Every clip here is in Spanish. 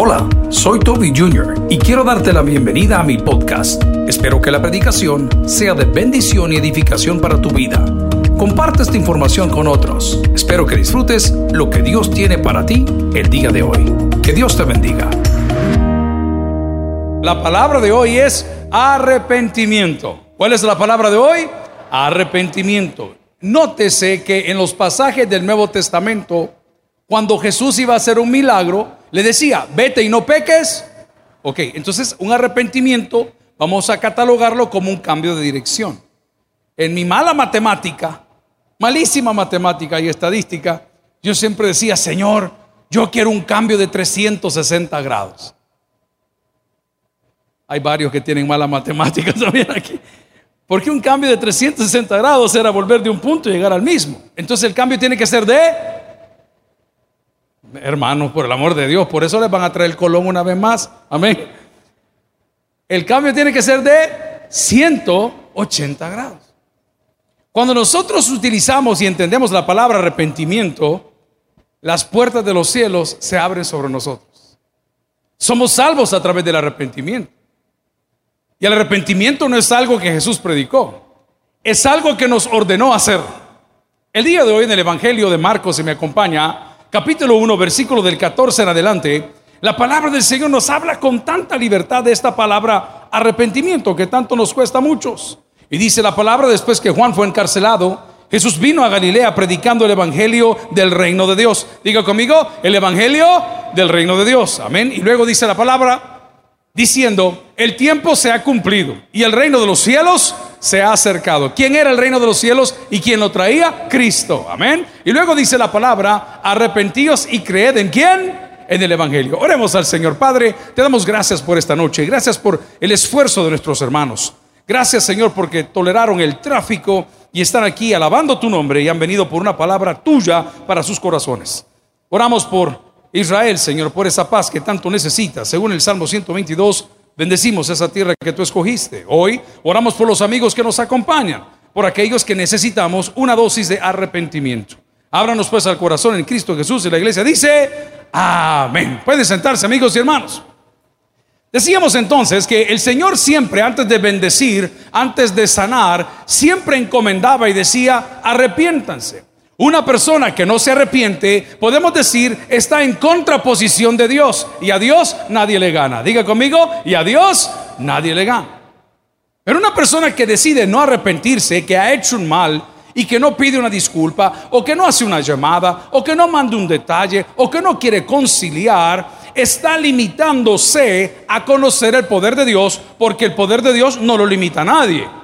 Hola, soy Toby Jr. y quiero darte la bienvenida a mi podcast. Espero que la predicación sea de bendición y edificación para tu vida. Comparte esta información con otros. Espero que disfrutes lo que Dios tiene para ti el día de hoy. Que Dios te bendiga. La palabra de hoy es arrepentimiento. ¿Cuál es la palabra de hoy? Arrepentimiento. Nótese que en los pasajes del Nuevo Testamento, cuando Jesús iba a hacer un milagro, le decía, vete y no peques. Ok, entonces un arrepentimiento vamos a catalogarlo como un cambio de dirección. En mi mala matemática, malísima matemática y estadística, yo siempre decía, Señor, yo quiero un cambio de 360 grados. Hay varios que tienen mala matemática también aquí. Porque un cambio de 360 grados era volver de un punto y llegar al mismo. Entonces el cambio tiene que ser de... Hermanos, por el amor de Dios, por eso les van a traer el colón una vez más. Amén. El cambio tiene que ser de 180 grados. Cuando nosotros utilizamos y entendemos la palabra arrepentimiento, las puertas de los cielos se abren sobre nosotros. Somos salvos a través del arrepentimiento. Y el arrepentimiento no es algo que Jesús predicó, es algo que nos ordenó hacer. El día de hoy en el Evangelio de Marcos, se me acompaña, capítulo 1, versículo del 14 en adelante, la palabra del Señor nos habla con tanta libertad de esta palabra arrepentimiento que tanto nos cuesta a muchos. Y dice la palabra después que Juan fue encarcelado, Jesús vino a Galilea predicando el Evangelio del reino de Dios. Diga conmigo, el Evangelio del reino de Dios. Amén. Y luego dice la palabra, diciendo, el tiempo se ha cumplido y el reino de los cielos se ha acercado. ¿Quién era el reino de los cielos y quién lo traía? Cristo. Amén. Y luego dice la palabra, arrepentíos y creed en quién? En el Evangelio. Oremos al Señor Padre, te damos gracias por esta noche, gracias por el esfuerzo de nuestros hermanos. Gracias Señor porque toleraron el tráfico y están aquí alabando tu nombre y han venido por una palabra tuya para sus corazones. Oramos por Israel, Señor, por esa paz que tanto necesita. Según el Salmo 122, bendecimos esa tierra que tú escogiste. Hoy oramos por los amigos que nos acompañan, por aquellos que necesitamos una dosis de arrepentimiento. Ábranos pues al corazón en Cristo Jesús y la iglesia dice, amén. Pueden sentarse amigos y hermanos. Decíamos entonces que el Señor siempre, antes de bendecir, antes de sanar, siempre encomendaba y decía, arrepiéntanse. Una persona que no se arrepiente, podemos decir, está en contraposición de Dios. Y a Dios nadie le gana. Diga conmigo, y a Dios nadie le gana. Pero una persona que decide no arrepentirse, que ha hecho un mal y que no pide una disculpa, o que no hace una llamada, o que no manda un detalle, o que no quiere conciliar, está limitándose a conocer el poder de Dios, porque el poder de Dios no lo limita a nadie.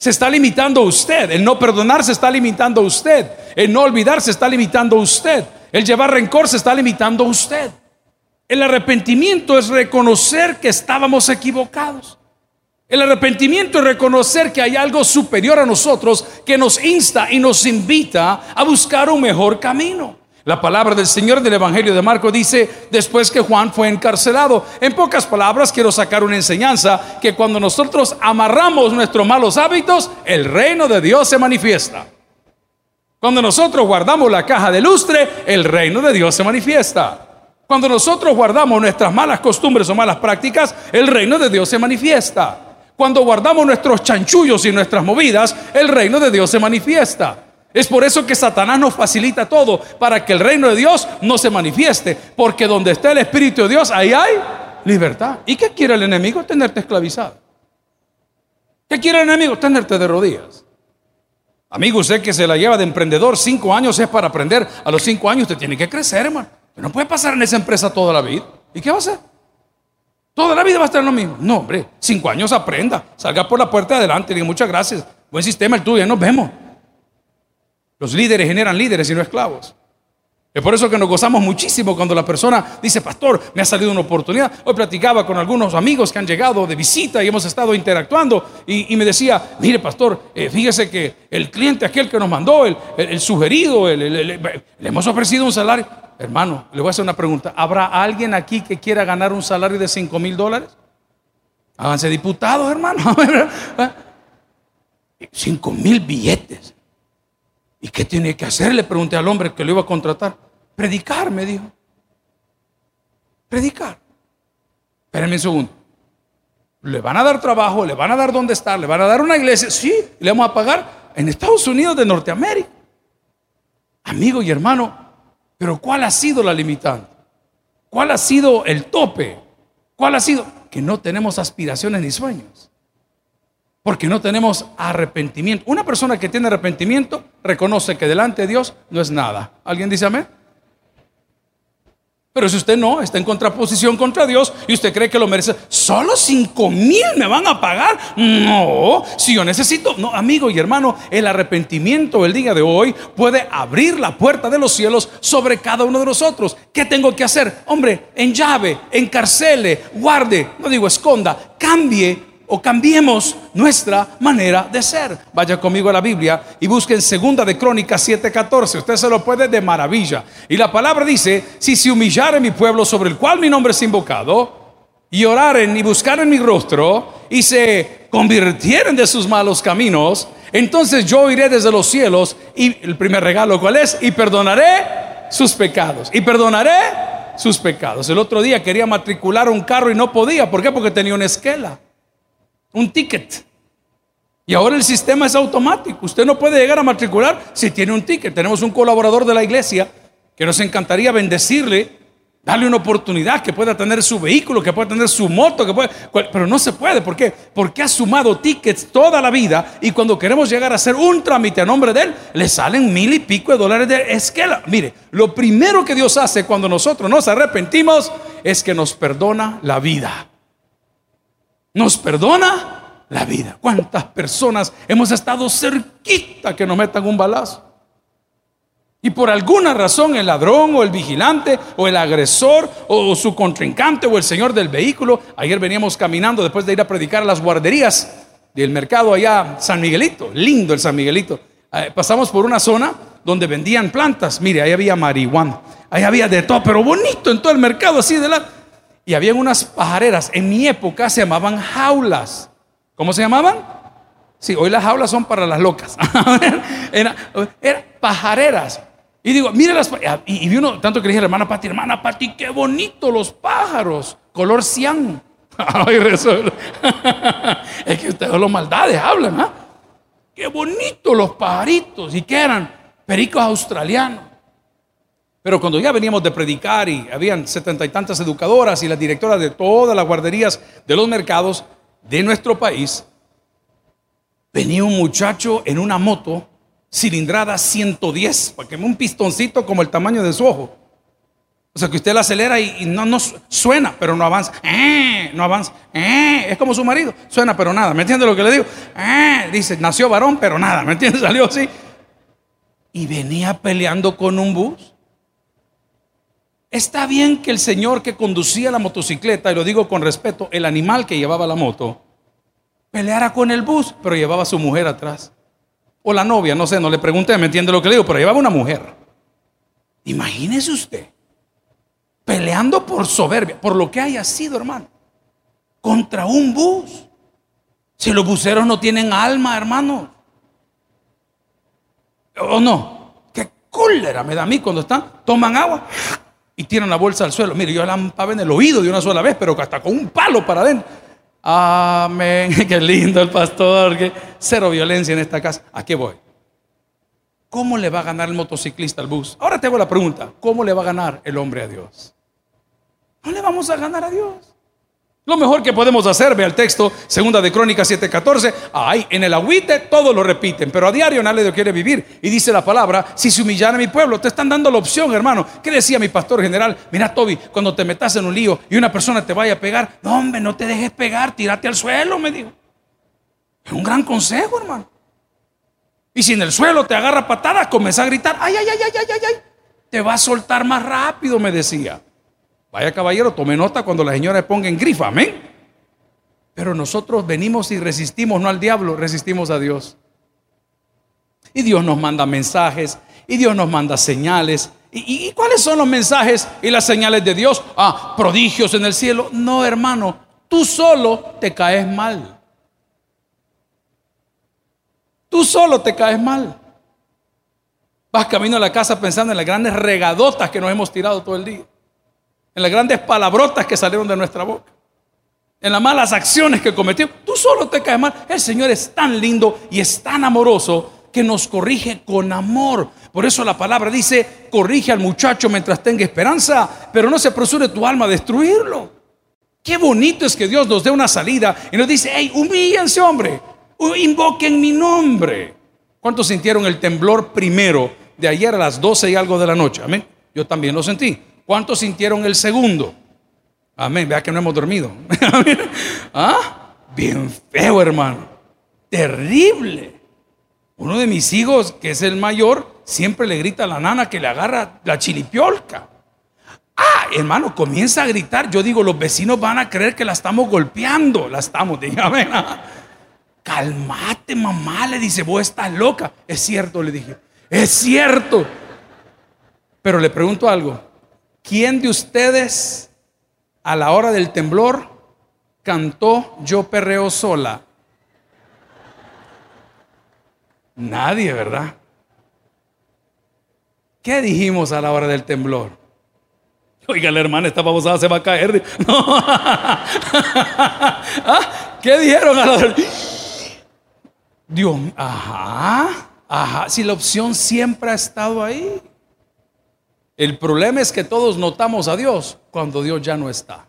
Se está limitando usted. El no perdonar se está limitando a usted. El no olvidar se está limitando a usted. El llevar rencor se está limitando a usted. El arrepentimiento es reconocer que estábamos equivocados. El arrepentimiento es reconocer que hay algo superior a nosotros que nos insta y nos invita a buscar un mejor camino. La palabra del Señor del Evangelio de Marco dice, después que Juan fue encarcelado. En pocas palabras quiero sacar una enseñanza, que cuando nosotros amarramos nuestros malos hábitos, el reino de Dios se manifiesta. Cuando nosotros guardamos la caja de lustre, el reino de Dios se manifiesta. Cuando nosotros guardamos nuestras malas costumbres o malas prácticas, el reino de Dios se manifiesta. Cuando guardamos nuestros chanchullos y nuestras movidas, el reino de Dios se manifiesta. Es por eso que Satanás nos facilita todo para que el reino de Dios no se manifieste. Porque donde está el Espíritu de Dios, ahí hay libertad. ¿Y qué quiere el enemigo? Tenerte esclavizado. ¿Qué quiere el enemigo? Tenerte de rodillas. Amigo, usted que se la lleva de emprendedor, cinco años es para aprender. A los cinco años usted tiene que crecer, hermano. no puede pasar en esa empresa toda la vida. ¿Y qué va a hacer? Toda la vida va a estar lo mismo. No, hombre, cinco años aprenda. Salga por la puerta de adelante diga muchas gracias. Buen sistema el tuyo, ya nos vemos. Los líderes generan líderes y no esclavos. Es por eso que nos gozamos muchísimo cuando la persona dice, pastor, me ha salido una oportunidad. Hoy platicaba con algunos amigos que han llegado de visita y hemos estado interactuando y, me decía, mire, pastor, eh, fíjese que el cliente aquel que nos mandó, el, sugerido, le hemos ofrecido un salario. Hermano, le voy a hacer una pregunta. ¿Habrá alguien aquí que quiera ganar un salario de 5 mil dólares? Háganse diputados, hermano. 5 mil billetes. ¿Y qué tiene que hacer? Le pregunté al hombre que lo iba a contratar. Predicar, me dijo. predicar. Espérenme un segundo. Le van a dar trabajo, le van a dar dónde estar, le van a dar una iglesia. Sí, le vamos a pagar en Estados Unidos de Norteamérica. Amigo y hermano, pero ¿cuál ha sido la limitante? ¿Cuál ha sido el tope? ¿Cuál ha sido? Que no tenemos aspiraciones ni sueños. Porque no tenemos arrepentimiento. Una persona que tiene arrepentimiento reconoce que delante de Dios no es nada. ¿Alguien dice amén? Pero si usted no, está en contraposición contra Dios y usted cree que lo merece, solo cinco mil me van a pagar. No, si yo necesito, no, amigo y hermano, el arrepentimiento el día de hoy puede abrir la puerta de los cielos sobre cada uno de nosotros. ¿Qué tengo que hacer? Hombre, en llave, encarcele, guarde, no digo esconda, cambie o cambiemos nuestra manera de ser. Vaya conmigo a la Biblia y busquen segunda de Crónicas 7:14. Usted se lo puede de maravilla. Y la palabra dice, si se humillare mi pueblo sobre el cual mi nombre es invocado, y oraren y buscaren mi rostro, y se convirtieren de sus malos caminos, entonces yo iré desde los cielos, y el primer regalo cuál es, y perdonaré sus pecados. Y perdonaré sus pecados. El otro día quería matricular un carro y no podía. ¿Por qué? Porque tenía una esquela un ticket. Y ahora el sistema es automático. Usted no puede llegar a matricular si tiene un ticket. Tenemos un colaborador de la iglesia que nos encantaría bendecirle, darle una oportunidad que pueda tener su vehículo, que pueda tener su moto, que puede, pero no se puede. ¿Por qué? Porque ha sumado tickets toda la vida y cuando queremos llegar a hacer un trámite a nombre de él, le salen mil y pico de dólares de esquela. Mire, lo primero que Dios hace cuando nosotros nos arrepentimos es que nos perdona la vida nos perdona la vida. ¿Cuántas personas hemos estado cerquita que nos metan un balazo? Y por alguna razón el ladrón o el vigilante o el agresor o su contrincante o el señor del vehículo, ayer veníamos caminando después de ir a predicar a las guarderías del mercado allá, San Miguelito, lindo el San Miguelito. Eh, pasamos por una zona donde vendían plantas, mire, ahí había marihuana, ahí había de todo, pero bonito en todo el mercado, así de la y había unas pajareras. En mi época se llamaban jaulas. ¿Cómo se llamaban? Sí, hoy las jaulas son para las locas. Eran era pajareras. Y digo, mire las y, y vi uno, tanto que le dije, hermana Pati, hermana Pati, qué bonito los pájaros, color cian. es que ustedes los maldades hablan, ¿ah? Qué bonito los pajaritos. ¿Y qué eran? Pericos australianos. Pero cuando ya veníamos de predicar y habían setenta y tantas educadoras y las directoras de todas las guarderías de los mercados de nuestro país, venía un muchacho en una moto cilindrada 110, porque un pistoncito como el tamaño de su ojo. O sea que usted la acelera y, no, no suena, pero no avanza. Eh, no avanza. Eh, es como su marido. Suena, pero nada. ¿Me entiende lo que le digo? Eh, dice, nació varón, pero nada. ¿Me entiende? Salió así. Y venía peleando con un bus. Está bien que el señor que conducía la motocicleta, y lo digo con respeto, el animal que llevaba la moto, peleara con el bus, pero llevaba a su mujer atrás. O la novia, no sé, no le pregunté, me entiende lo que le digo, pero llevaba una mujer. Imagínese usted, peleando por soberbia, por lo que haya sido, hermano, contra un bus. Si los buceros no tienen alma, hermano. ¿O no? Qué cólera me da a mí cuando están, toman agua y tiran la bolsa al suelo. Mire, yo la lampaba en el oído de una sola vez, pero hasta con un palo para adentro. Amén. Qué lindo el pastor. Que cero violencia en esta casa. ¿A qué voy? ¿Cómo le va a ganar el motociclista al bus? Ahora te hago la pregunta. ¿Cómo le va a ganar el hombre a Dios? No le vamos a ganar a Dios. Lo mejor que podemos hacer, ve al texto, segunda de Crónicas 7:14, ay, en el agüite todo lo repiten, pero a diario nadie lo quiere vivir. Y dice la palabra, si se humillara mi pueblo, te están dando la opción, hermano. ¿Qué decía mi pastor general? Mira, Toby, cuando te metas en un lío y una persona te vaya a pegar, no, hombre, no te dejes pegar, tírate al suelo, me dijo. Es un gran consejo, hermano. Y si en el suelo te agarra patada, comienza a gritar, ay, ay, ay, ay, ay, ay, ay, te va a soltar más rápido, me decía. Vaya caballero, tome nota cuando la señora ponga en grifa, amén. Pero nosotros venimos y resistimos, no al diablo, resistimos a Dios. Y Dios nos manda mensajes, y Dios nos manda señales. ¿Y, y cuáles son los mensajes y las señales de Dios? Ah, prodigios en el cielo. No, hermano, tú solo te caes mal. Tú solo te caes mal. Vas camino a la casa pensando en las grandes regadotas que nos hemos tirado todo el día. En las grandes palabrotas que salieron de nuestra boca, en las malas acciones que cometimos. Tú solo te caes mal. El Señor es tan lindo y es tan amoroso que nos corrige con amor. Por eso la palabra dice, corrige al muchacho mientras tenga esperanza, pero no se apresure tu alma a destruirlo. Qué bonito es que Dios nos dé una salida y nos dice, hey, humíllense hombre, invoquen mi nombre. ¿Cuántos sintieron el temblor primero de ayer a las 12 y algo de la noche? Amén. Yo también lo sentí. ¿Cuántos sintieron el segundo? Amén. Vea que no hemos dormido. ¿Ah? Bien feo, hermano. Terrible. Uno de mis hijos, que es el mayor, siempre le grita a la nana que le agarra la chilipiolca. Ah, hermano, comienza a gritar. Yo digo, los vecinos van a creer que la estamos golpeando. La estamos, dígame. Calmate, mamá, le dice, vos estás loca. Es cierto, le dije. Es cierto. Pero le pregunto algo. ¿Quién de ustedes a la hora del temblor cantó Yo perreo sola? Nadie, ¿verdad? ¿Qué dijimos a la hora del temblor? Oiga, la hermana, esta babosada se va a caer. ¿Ah? ¿Qué dijeron a la hora? Dios, ajá, ajá. Si la opción siempre ha estado ahí. El problema es que todos notamos a Dios cuando Dios ya no está.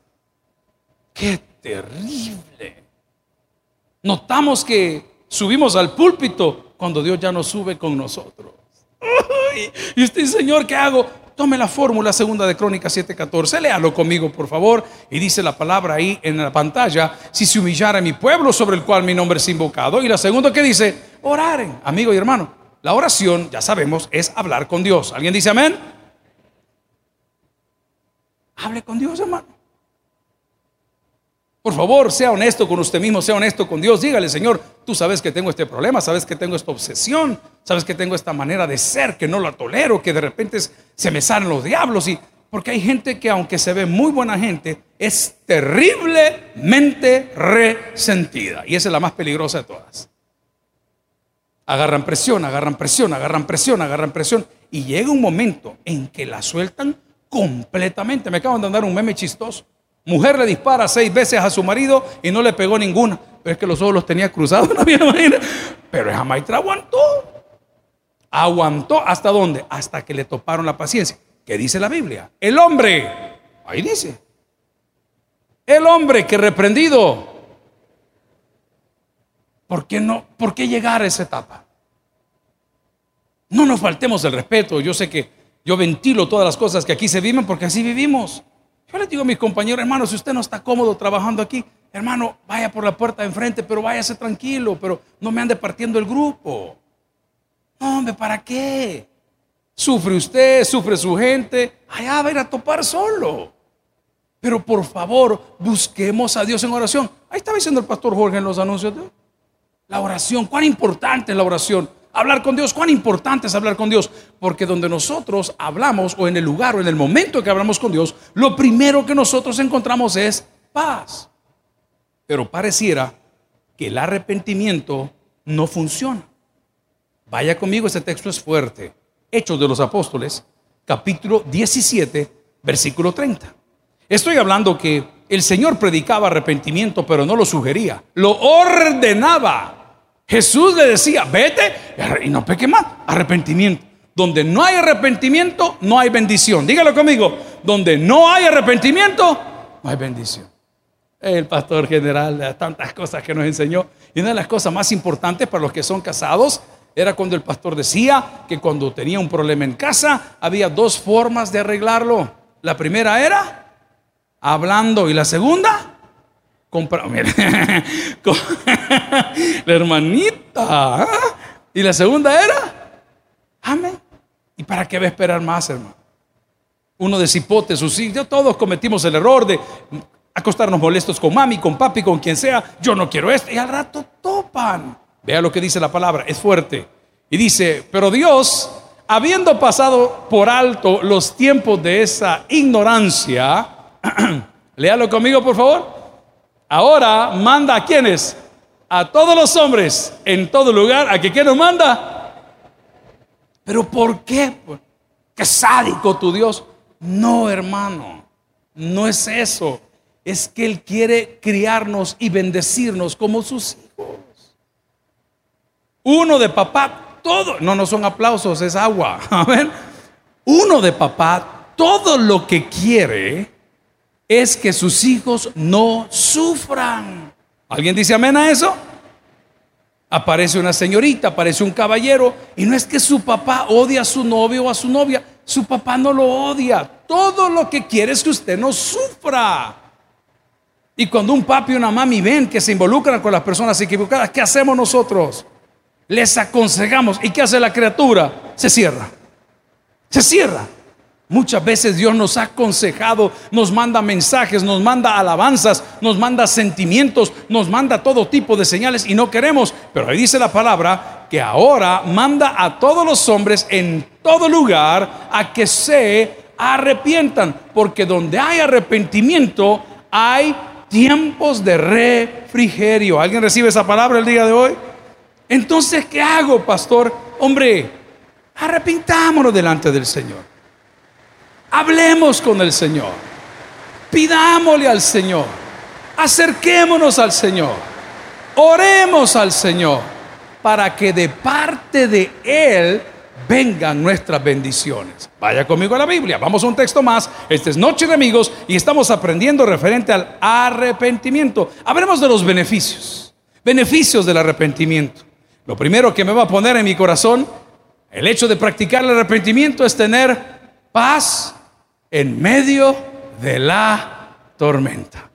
Qué terrible. Notamos que subimos al púlpito cuando Dios ya no sube con nosotros. y usted, Señor, ¿qué hago? Tome la fórmula segunda de Crónicas 7:14, léalo conmigo, por favor. Y dice la palabra ahí en la pantalla: si se humillara mi pueblo sobre el cual mi nombre es invocado. Y la segunda que dice: oraren, amigo y hermano. La oración, ya sabemos, es hablar con Dios. ¿Alguien dice amén? Hable con Dios, hermano. Por favor, sea honesto con usted mismo, sea honesto con Dios. Dígale, Señor, tú sabes que tengo este problema, sabes que tengo esta obsesión, sabes que tengo esta manera de ser, que no la tolero, que de repente se me salen los diablos. Y porque hay gente que aunque se ve muy buena gente, es terriblemente resentida. Y esa es la más peligrosa de todas. Agarran presión, agarran presión, agarran presión, agarran presión. Y llega un momento en que la sueltan completamente. Me acaban de dar un meme chistoso. Mujer le dispara seis veces a su marido y no le pegó ninguna. Pero es que los ojos los tenía cruzados, no Pero esa maestra aguantó. Aguantó hasta dónde? Hasta que le toparon la paciencia. ¿Qué dice la Biblia? El hombre, ahí dice, el hombre que reprendido. ¿Por qué no? ¿Por qué llegar a esa etapa? No nos faltemos el respeto. Yo sé que yo ventilo todas las cosas que aquí se viven porque así vivimos. Yo les digo a mis compañeros, hermano, si usted no está cómodo trabajando aquí, hermano, vaya por la puerta de enfrente, pero váyase tranquilo, pero no me ande partiendo el grupo. No, hombre, ¿para qué? Sufre usted, sufre su gente, allá va a ir a topar solo. Pero por favor, busquemos a Dios en oración. Ahí estaba diciendo el pastor Jorge en los anuncios la oración. ¿Cuán importante es la oración? Hablar con Dios, cuán importante es hablar con Dios, porque donde nosotros hablamos o en el lugar o en el momento que hablamos con Dios, lo primero que nosotros encontramos es paz. Pero pareciera que el arrepentimiento no funciona. Vaya conmigo, este texto es fuerte. Hechos de los Apóstoles, capítulo 17, versículo 30. Estoy hablando que el Señor predicaba arrepentimiento, pero no lo sugería, lo ordenaba. Jesús le decía, vete y no peque más. Arrepentimiento. Donde no hay arrepentimiento, no hay bendición. Dígalo conmigo. Donde no hay arrepentimiento, no hay bendición. El pastor general de tantas cosas que nos enseñó. Y una de las cosas más importantes para los que son casados era cuando el pastor decía que cuando tenía un problema en casa había dos formas de arreglarlo. La primera era hablando y la segunda compra, la hermanita. ¿ah? Y la segunda era, amén. ¿Y para qué va a esperar más, hermano? Uno de cipote, sus hijos, todos cometimos el error de acostarnos molestos con mami, con papi, con quien sea. Yo no quiero esto. Y al rato topan. Vea lo que dice la palabra, es fuerte. Y dice, pero Dios, habiendo pasado por alto los tiempos de esa ignorancia, léalo conmigo, por favor Ahora manda a quienes? A todos los hombres en todo lugar. ¿A que quién nos manda? ¿Pero por qué? ¿Qué sádico tu Dios? No, hermano. No es eso. Es que Él quiere criarnos y bendecirnos como sus hijos. Uno de papá, todo. No, no son aplausos, es agua. A ver. Uno de papá, todo lo que quiere es que sus hijos no sufran. ¿Alguien dice amén a eso? Aparece una señorita, aparece un caballero, y no es que su papá odia a su novio o a su novia, su papá no lo odia. Todo lo que quiere es que usted no sufra. Y cuando un papi y una mami ven que se involucran con las personas equivocadas, ¿qué hacemos nosotros? Les aconsejamos. ¿Y qué hace la criatura? Se cierra. Se cierra. Muchas veces Dios nos ha aconsejado, nos manda mensajes, nos manda alabanzas, nos manda sentimientos, nos manda todo tipo de señales y no queremos. Pero ahí dice la palabra que ahora manda a todos los hombres en todo lugar a que se arrepientan, porque donde hay arrepentimiento hay tiempos de refrigerio. ¿Alguien recibe esa palabra el día de hoy? Entonces, ¿qué hago, pastor? Hombre, arrepintámonos delante del Señor. Hablemos con el Señor. Pidámosle al Señor. Acerquémonos al Señor. Oremos al Señor para que de parte de Él vengan nuestras bendiciones. Vaya conmigo a la Biblia. Vamos a un texto más. Este es Noche de Amigos y estamos aprendiendo referente al arrepentimiento. Hablemos de los beneficios. Beneficios del arrepentimiento. Lo primero que me va a poner en mi corazón, el hecho de practicar el arrepentimiento es tener paz en medio de la tormenta.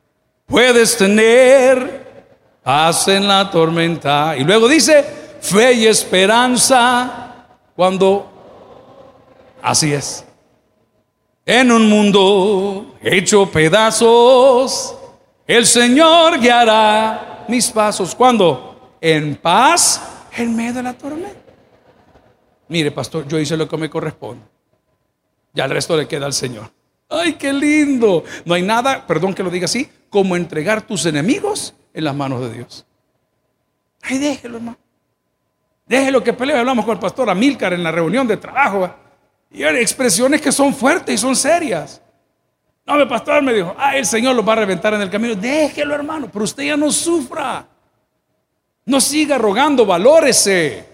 Puedes tener paz en la tormenta. Y luego dice, fe y esperanza cuando... Así es. En un mundo hecho pedazos, el Señor guiará mis pasos. ¿Cuándo? En paz en medio de la tormenta. Mire, pastor, yo hice lo que me corresponde. Ya el resto le queda al Señor. ¡Ay, qué lindo! No hay nada, perdón que lo diga así, como entregar tus enemigos en las manos de Dios. Ay, déjelo, hermano. Déjelo que pelee. Hablamos con el pastor Amílcar en la reunión de trabajo. Y hay expresiones que son fuertes y son serias. No, el pastor me dijo, ah, el Señor lo va a reventar en el camino. Déjelo, hermano, pero usted ya no sufra. No siga rogando, valórese.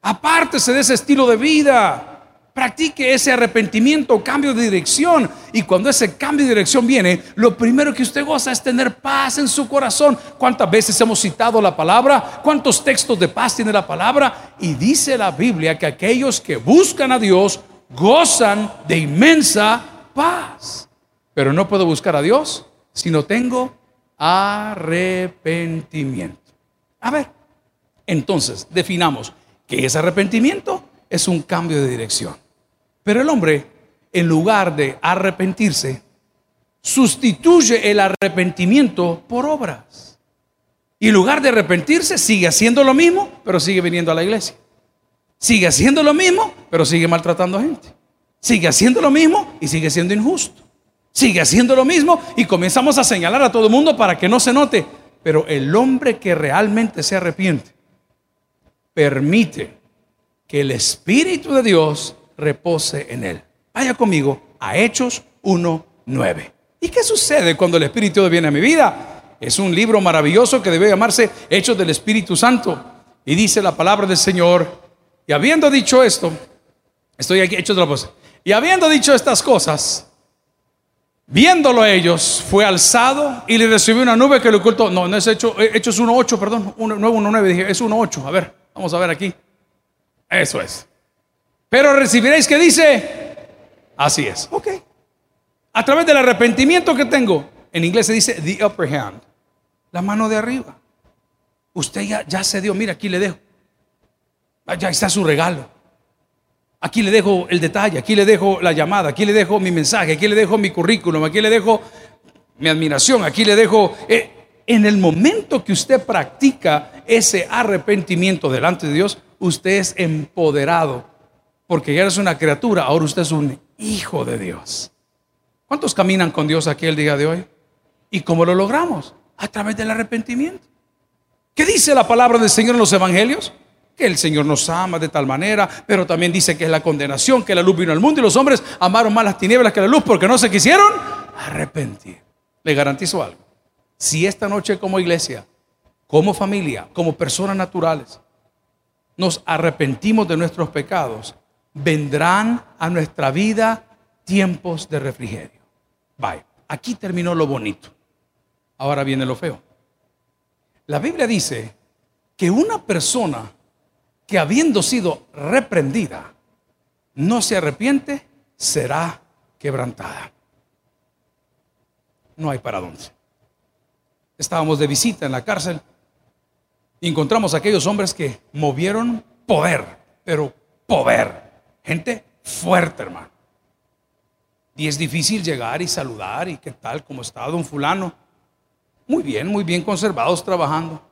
Apártese de ese estilo de vida. Practique ese arrepentimiento, cambio de dirección. Y cuando ese cambio de dirección viene, lo primero que usted goza es tener paz en su corazón. ¿Cuántas veces hemos citado la palabra? ¿Cuántos textos de paz tiene la palabra? Y dice la Biblia que aquellos que buscan a Dios gozan de inmensa paz. Pero no puedo buscar a Dios si no tengo arrepentimiento. A ver, entonces definamos que es arrepentimiento es un cambio de dirección. Pero el hombre, en lugar de arrepentirse, sustituye el arrepentimiento por obras. Y en lugar de arrepentirse, sigue haciendo lo mismo, pero sigue viniendo a la iglesia. Sigue haciendo lo mismo, pero sigue maltratando a gente. Sigue haciendo lo mismo y sigue siendo injusto. Sigue haciendo lo mismo y comenzamos a señalar a todo el mundo para que no se note. Pero el hombre que realmente se arrepiente permite que el Espíritu de Dios repose en él. Vaya conmigo a Hechos 1.9. ¿Y qué sucede cuando el Espíritu viene a mi vida? Es un libro maravilloso que debe llamarse Hechos del Espíritu Santo. Y dice la palabra del Señor. Y habiendo dicho esto, estoy aquí, Hechos de la voz. Y habiendo dicho estas cosas, viéndolo ellos, fue alzado y le recibió una nube que le ocultó. No, no es Hechos, Hechos 1.8, perdón, 1.9, dije, es 1.8. A ver, vamos a ver aquí. Eso es. Pero recibiréis que dice, así es. Ok. A través del arrepentimiento que tengo, en inglés se dice the upper hand, la mano de arriba. Usted ya, ya se dio, mira, aquí le dejo. Ah, ya está su regalo. Aquí le dejo el detalle, aquí le dejo la llamada, aquí le dejo mi mensaje, aquí le dejo mi currículum, aquí le dejo mi admiración, aquí le dejo... Eh, en el momento que usted practica ese arrepentimiento delante de Dios, usted es empoderado porque ya eres una criatura, ahora usted es un hijo de Dios. ¿Cuántos caminan con Dios aquí el día de hoy? ¿Y cómo lo logramos? A través del arrepentimiento. ¿Qué dice la palabra del Señor en los evangelios? Que el Señor nos ama de tal manera, pero también dice que es la condenación, que la luz vino al mundo y los hombres amaron más las tinieblas que la luz porque no se quisieron arrepentir. Le garantizo algo. Si esta noche como iglesia, como familia, como personas naturales, nos arrepentimos de nuestros pecados, vendrán a nuestra vida tiempos de refrigerio. Bye. Aquí terminó lo bonito. Ahora viene lo feo. La Biblia dice que una persona que habiendo sido reprendida no se arrepiente, será quebrantada. No hay para dónde. Estábamos de visita en la cárcel y encontramos a aquellos hombres que movieron poder, pero poder. Gente fuerte, hermano. Y es difícil llegar y saludar y qué tal, cómo está don fulano. Muy bien, muy bien conservados trabajando.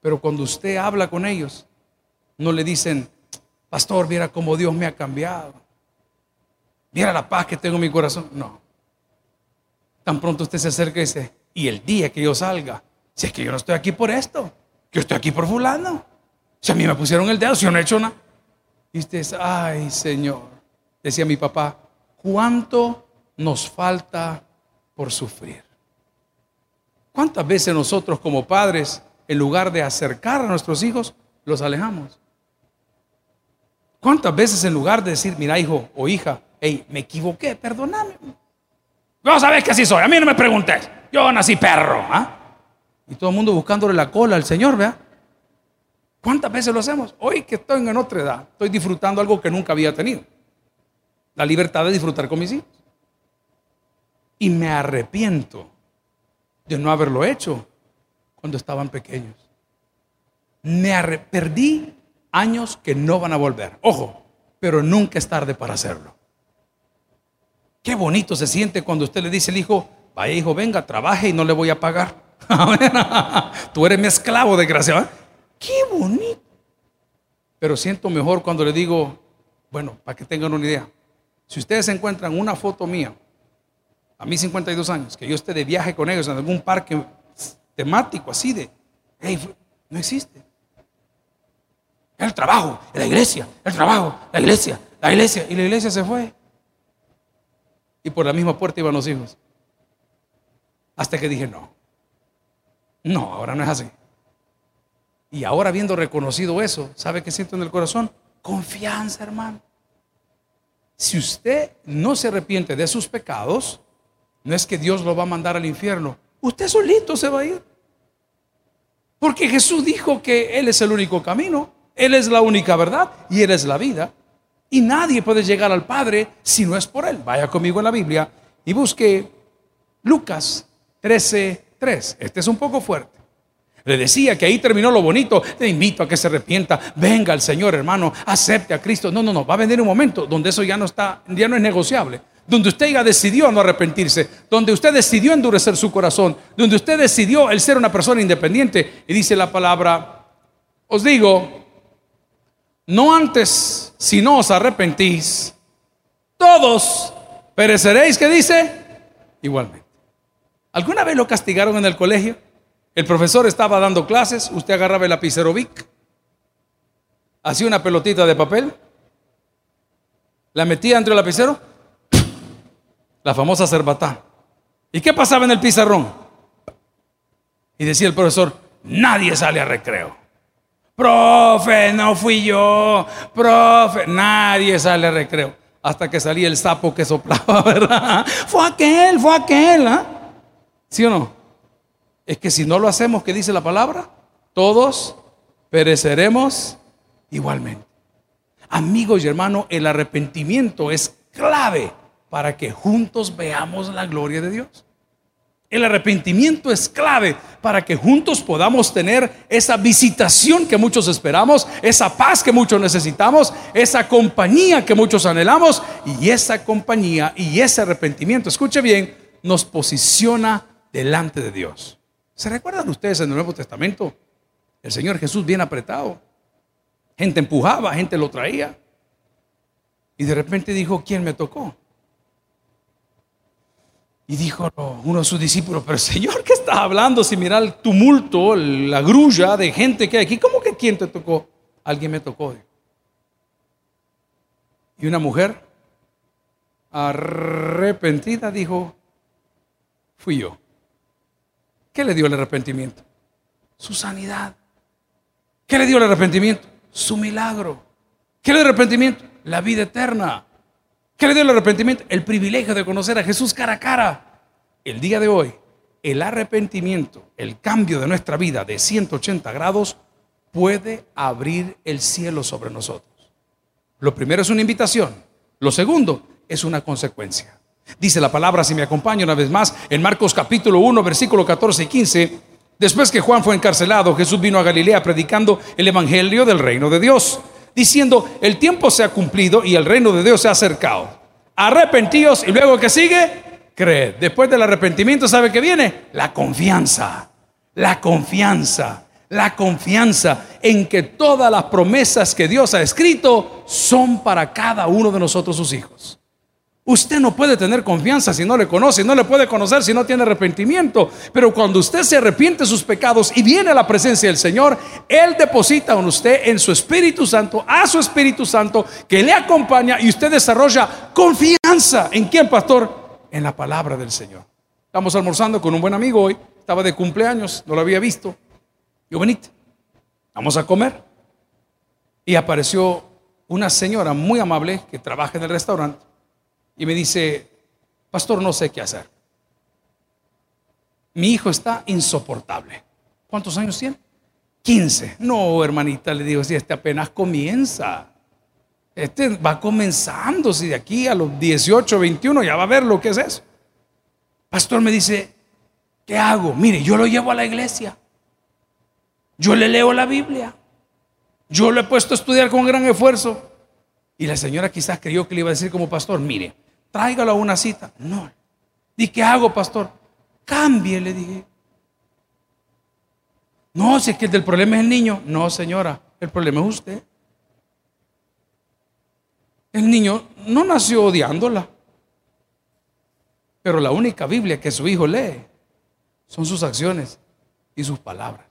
Pero cuando usted habla con ellos, no le dicen, pastor, viera cómo Dios me ha cambiado. Viera la paz que tengo en mi corazón. No. Tan pronto usted se acerca y dice, y el día que yo salga, si es que yo no estoy aquí por esto, yo estoy aquí por fulano. Si a mí me pusieron el dedo, si yo no he hecho nada. Y ay Señor, decía mi papá, ¿cuánto nos falta por sufrir? ¿Cuántas veces nosotros como padres, en lugar de acercar a nuestros hijos, los alejamos? ¿Cuántas veces en lugar de decir, mira hijo o hija, hey, me equivoqué, perdóname? No sabes que así soy, a mí no me preguntes, yo nací perro. ¿ah? Y todo el mundo buscándole la cola al Señor, ¿vea? ¿Cuántas veces lo hacemos? Hoy que estoy en otra edad, estoy disfrutando algo que nunca había tenido. La libertad de disfrutar con mis hijos. Y me arrepiento de no haberlo hecho cuando estaban pequeños. Me perdí años que no van a volver. Ojo, pero nunca es tarde para hacerlo. Qué bonito se siente cuando usted le dice al hijo, vaya hijo, venga, trabaje y no le voy a pagar. Tú eres mi esclavo, desgraciado. Qué bonito. Pero siento mejor cuando le digo, bueno, para que tengan una idea. Si ustedes encuentran una foto mía, a mí 52 años, que yo esté de viaje con ellos en algún parque temático así de, hey, no existe. El trabajo, la iglesia, el trabajo, la iglesia, la iglesia. Y la iglesia se fue. Y por la misma puerta iban los hijos. Hasta que dije, no. No, ahora no es así. Y ahora habiendo reconocido eso, ¿sabe qué siento en el corazón? Confianza, hermano. Si usted no se arrepiente de sus pecados, no es que Dios lo va a mandar al infierno. Usted solito se va a ir. Porque Jesús dijo que Él es el único camino, Él es la única verdad y Él es la vida. Y nadie puede llegar al Padre si no es por Él. Vaya conmigo en la Biblia y busque Lucas 13, 3. Este es un poco fuerte. Le decía que ahí terminó lo bonito. Te invito a que se arrepienta. Venga el Señor, hermano. Acepte a Cristo. No, no, no. Va a venir un momento donde eso ya no está, ya no es negociable. Donde usted ya decidió no arrepentirse. Donde usted decidió endurecer su corazón. Donde usted decidió el ser una persona independiente. Y dice la palabra, os digo, no antes, si no os arrepentís, todos pereceréis, ¿qué dice? Igualmente. ¿Alguna vez lo castigaron en el colegio? El profesor estaba dando clases, usted agarraba el lapicero Vic, hacía una pelotita de papel, la metía entre el lapicero, la famosa cerbatá. ¿Y qué pasaba en el pizarrón? Y decía el profesor, nadie sale a recreo. Profe, no fui yo. Profe, nadie sale a recreo. Hasta que salía el sapo que soplaba, ¿verdad? Fue aquel, fue aquel. ¿ah? ¿Sí o no? Es que si no lo hacemos, ¿qué dice la palabra? Todos pereceremos igualmente. Amigos y hermanos, el arrepentimiento es clave para que juntos veamos la gloria de Dios. El arrepentimiento es clave para que juntos podamos tener esa visitación que muchos esperamos, esa paz que muchos necesitamos, esa compañía que muchos anhelamos y esa compañía y ese arrepentimiento, escuche bien, nos posiciona delante de Dios. ¿Se recuerdan ustedes en el Nuevo Testamento? El Señor Jesús bien apretado. Gente empujaba, gente lo traía. Y de repente dijo, ¿quién me tocó? Y dijo uno de sus discípulos, pero Señor, ¿qué estás hablando? Si mira el tumulto, la grulla de gente que hay aquí, ¿cómo que quién te tocó? Alguien me tocó. Y una mujer arrepentida dijo, Fui yo. ¿Qué le dio el arrepentimiento? Su sanidad. ¿Qué le dio el arrepentimiento? Su milagro. ¿Qué le dio el arrepentimiento? La vida eterna. ¿Qué le dio el arrepentimiento? El privilegio de conocer a Jesús cara a cara. El día de hoy, el arrepentimiento, el cambio de nuestra vida de 180 grados, puede abrir el cielo sobre nosotros. Lo primero es una invitación. Lo segundo es una consecuencia. Dice la palabra, si me acompaña una vez más, en Marcos capítulo 1, versículo 14 y 15. Después que Juan fue encarcelado, Jesús vino a Galilea predicando el evangelio del reino de Dios, diciendo, el tiempo se ha cumplido y el reino de Dios se ha acercado. Arrepentíos y luego que sigue, creed. Después del arrepentimiento, ¿sabe qué viene? La confianza. La confianza la confianza en que todas las promesas que Dios ha escrito son para cada uno de nosotros sus hijos. Usted no puede tener confianza si no le conoce, no le puede conocer si no tiene arrepentimiento. Pero cuando usted se arrepiente de sus pecados y viene a la presencia del Señor, Él deposita en usted, en su Espíritu Santo, a su Espíritu Santo, que le acompaña y usted desarrolla confianza. ¿En quién, pastor? En la palabra del Señor. Estamos almorzando con un buen amigo hoy, estaba de cumpleaños, no lo había visto. Yo, venite, vamos a comer. Y apareció una señora muy amable que trabaja en el restaurante y me dice, pastor, no sé qué hacer. Mi hijo está insoportable. ¿Cuántos años tiene? 15. No, hermanita, le digo, si este apenas comienza. Este va comenzando, si de aquí a los 18, 21 ya va a ver lo que es eso. Pastor me dice, ¿qué hago? Mire, yo lo llevo a la iglesia. Yo le leo la Biblia. Yo lo he puesto a estudiar con gran esfuerzo. Y la señora quizás creyó que le iba a decir como pastor, mire, tráigalo a una cita. No. ¿Y qué hago, pastor? Cambie, le dije. No, si es que el del problema es el niño. No, señora, el problema es usted. El niño no nació odiándola. Pero la única Biblia que su hijo lee son sus acciones y sus palabras.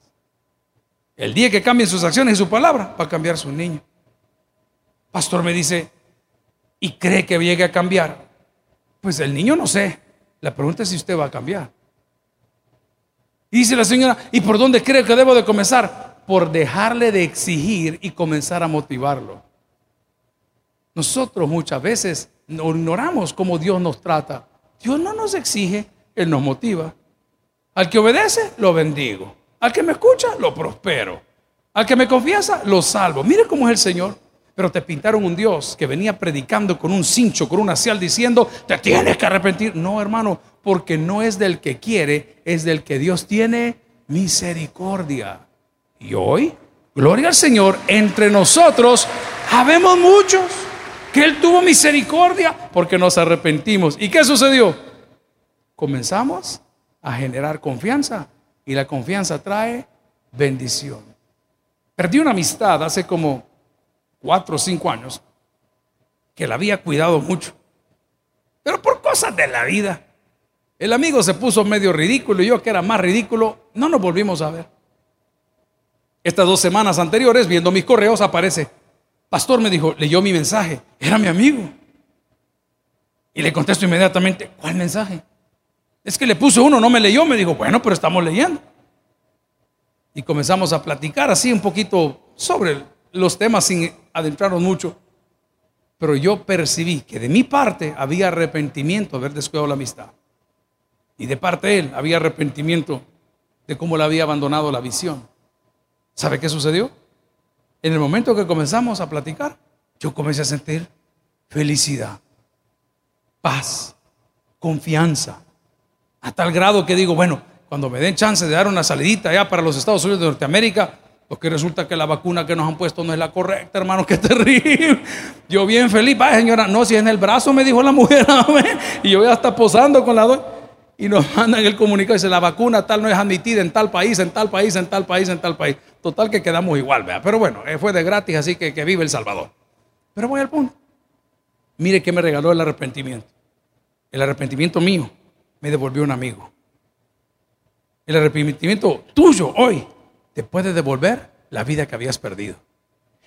El día que cambien sus acciones y su palabra, va a cambiar su niño. Pastor me dice, ¿y cree que llegue a cambiar? Pues el niño no sé. La pregunta es si usted va a cambiar. Y dice la señora, ¿y por dónde cree que debo de comenzar? Por dejarle de exigir y comenzar a motivarlo. Nosotros muchas veces ignoramos cómo Dios nos trata. Dios no nos exige, Él nos motiva. Al que obedece, lo bendigo. Al que me escucha, lo prospero. Al que me confiesa, lo salvo. Mire cómo es el Señor. Pero te pintaron un Dios que venía predicando con un cincho, con una cial, diciendo, te tienes que arrepentir. No, hermano, porque no es del que quiere, es del que Dios tiene misericordia. Y hoy, gloria al Señor, entre nosotros habemos muchos que Él tuvo misericordia porque nos arrepentimos. ¿Y qué sucedió? Comenzamos a generar confianza y la confianza trae bendición. Perdí una amistad hace como cuatro o cinco años que la había cuidado mucho, pero por cosas de la vida. El amigo se puso medio ridículo y yo que era más ridículo, no nos volvimos a ver. Estas dos semanas anteriores, viendo mis correos, aparece, pastor me dijo, leyó mi mensaje, era mi amigo. Y le contesto inmediatamente, ¿cuál mensaje? Es que le puso uno, no me leyó, me dijo, bueno, pero estamos leyendo. Y comenzamos a platicar así un poquito sobre los temas sin adentrarnos mucho. Pero yo percibí que de mi parte había arrepentimiento de haber descuidado la amistad. Y de parte de él había arrepentimiento de cómo le había abandonado la visión. ¿Sabe qué sucedió? En el momento que comenzamos a platicar, yo comencé a sentir felicidad, paz, confianza, a tal grado que digo, bueno, cuando me den chance de dar una salidita allá para los Estados Unidos de Norteamérica, porque resulta que la vacuna que nos han puesto no es la correcta, hermano, qué terrible. Yo bien feliz, vaya señora, no, si en el brazo me dijo la mujer, y yo voy a estar posando con la doy. Y nos mandan el comunicado, dice, la vacuna tal no es admitida en tal país, en tal país, en tal país, en tal país. Total que quedamos igual, vea. Pero bueno, eh, fue de gratis, así que que vive El Salvador. Pero voy al punto. Mire que me regaló el arrepentimiento. El arrepentimiento mío me devolvió un amigo. El arrepentimiento tuyo hoy te puede devolver la vida que habías perdido.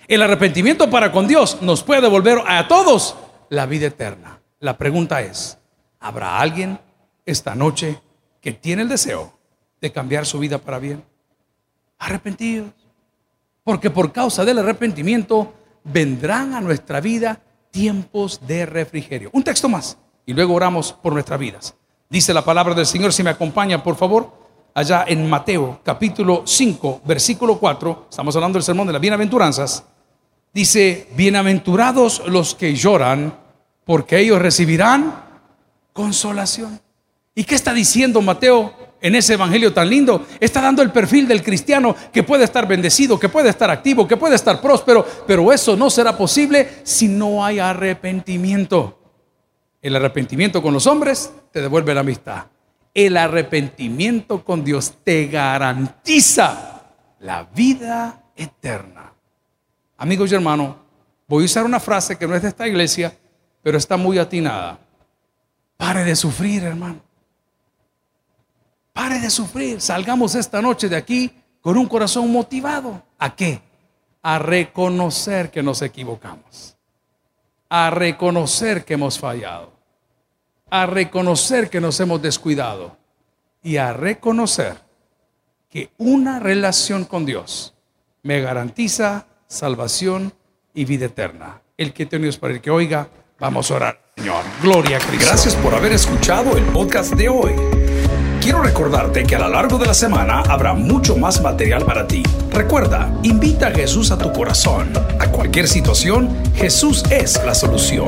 El arrepentimiento para con Dios nos puede devolver a todos la vida eterna. La pregunta es, ¿habrá alguien esta noche que tiene el deseo de cambiar su vida para bien. Arrepentidos. Porque por causa del arrepentimiento vendrán a nuestra vida tiempos de refrigerio. Un texto más y luego oramos por nuestras vidas. Dice la palabra del Señor, si me acompaña, por favor, allá en Mateo capítulo 5, versículo 4, estamos hablando del sermón de las bienaventuranzas, dice, bienaventurados los que lloran, porque ellos recibirán consolación. ¿Y qué está diciendo Mateo en ese evangelio tan lindo? Está dando el perfil del cristiano que puede estar bendecido, que puede estar activo, que puede estar próspero, pero eso no será posible si no hay arrepentimiento. El arrepentimiento con los hombres te devuelve la amistad. El arrepentimiento con Dios te garantiza la vida eterna. Amigos y hermanos, voy a usar una frase que no es de esta iglesia, pero está muy atinada. Pare de sufrir, hermano. Pare de sufrir. Salgamos esta noche de aquí con un corazón motivado. ¿A qué? A reconocer que nos equivocamos. A reconocer que hemos fallado. A reconocer que nos hemos descuidado. Y a reconocer que una relación con Dios me garantiza salvación y vida eterna. El que tiene para el que oiga, vamos a orar. Señor. Gloria a Cristo. Gracias por haber escuchado el podcast de hoy. Quiero recordarte que a lo largo de la semana habrá mucho más material para ti. Recuerda, invita a Jesús a tu corazón. A cualquier situación, Jesús es la solución.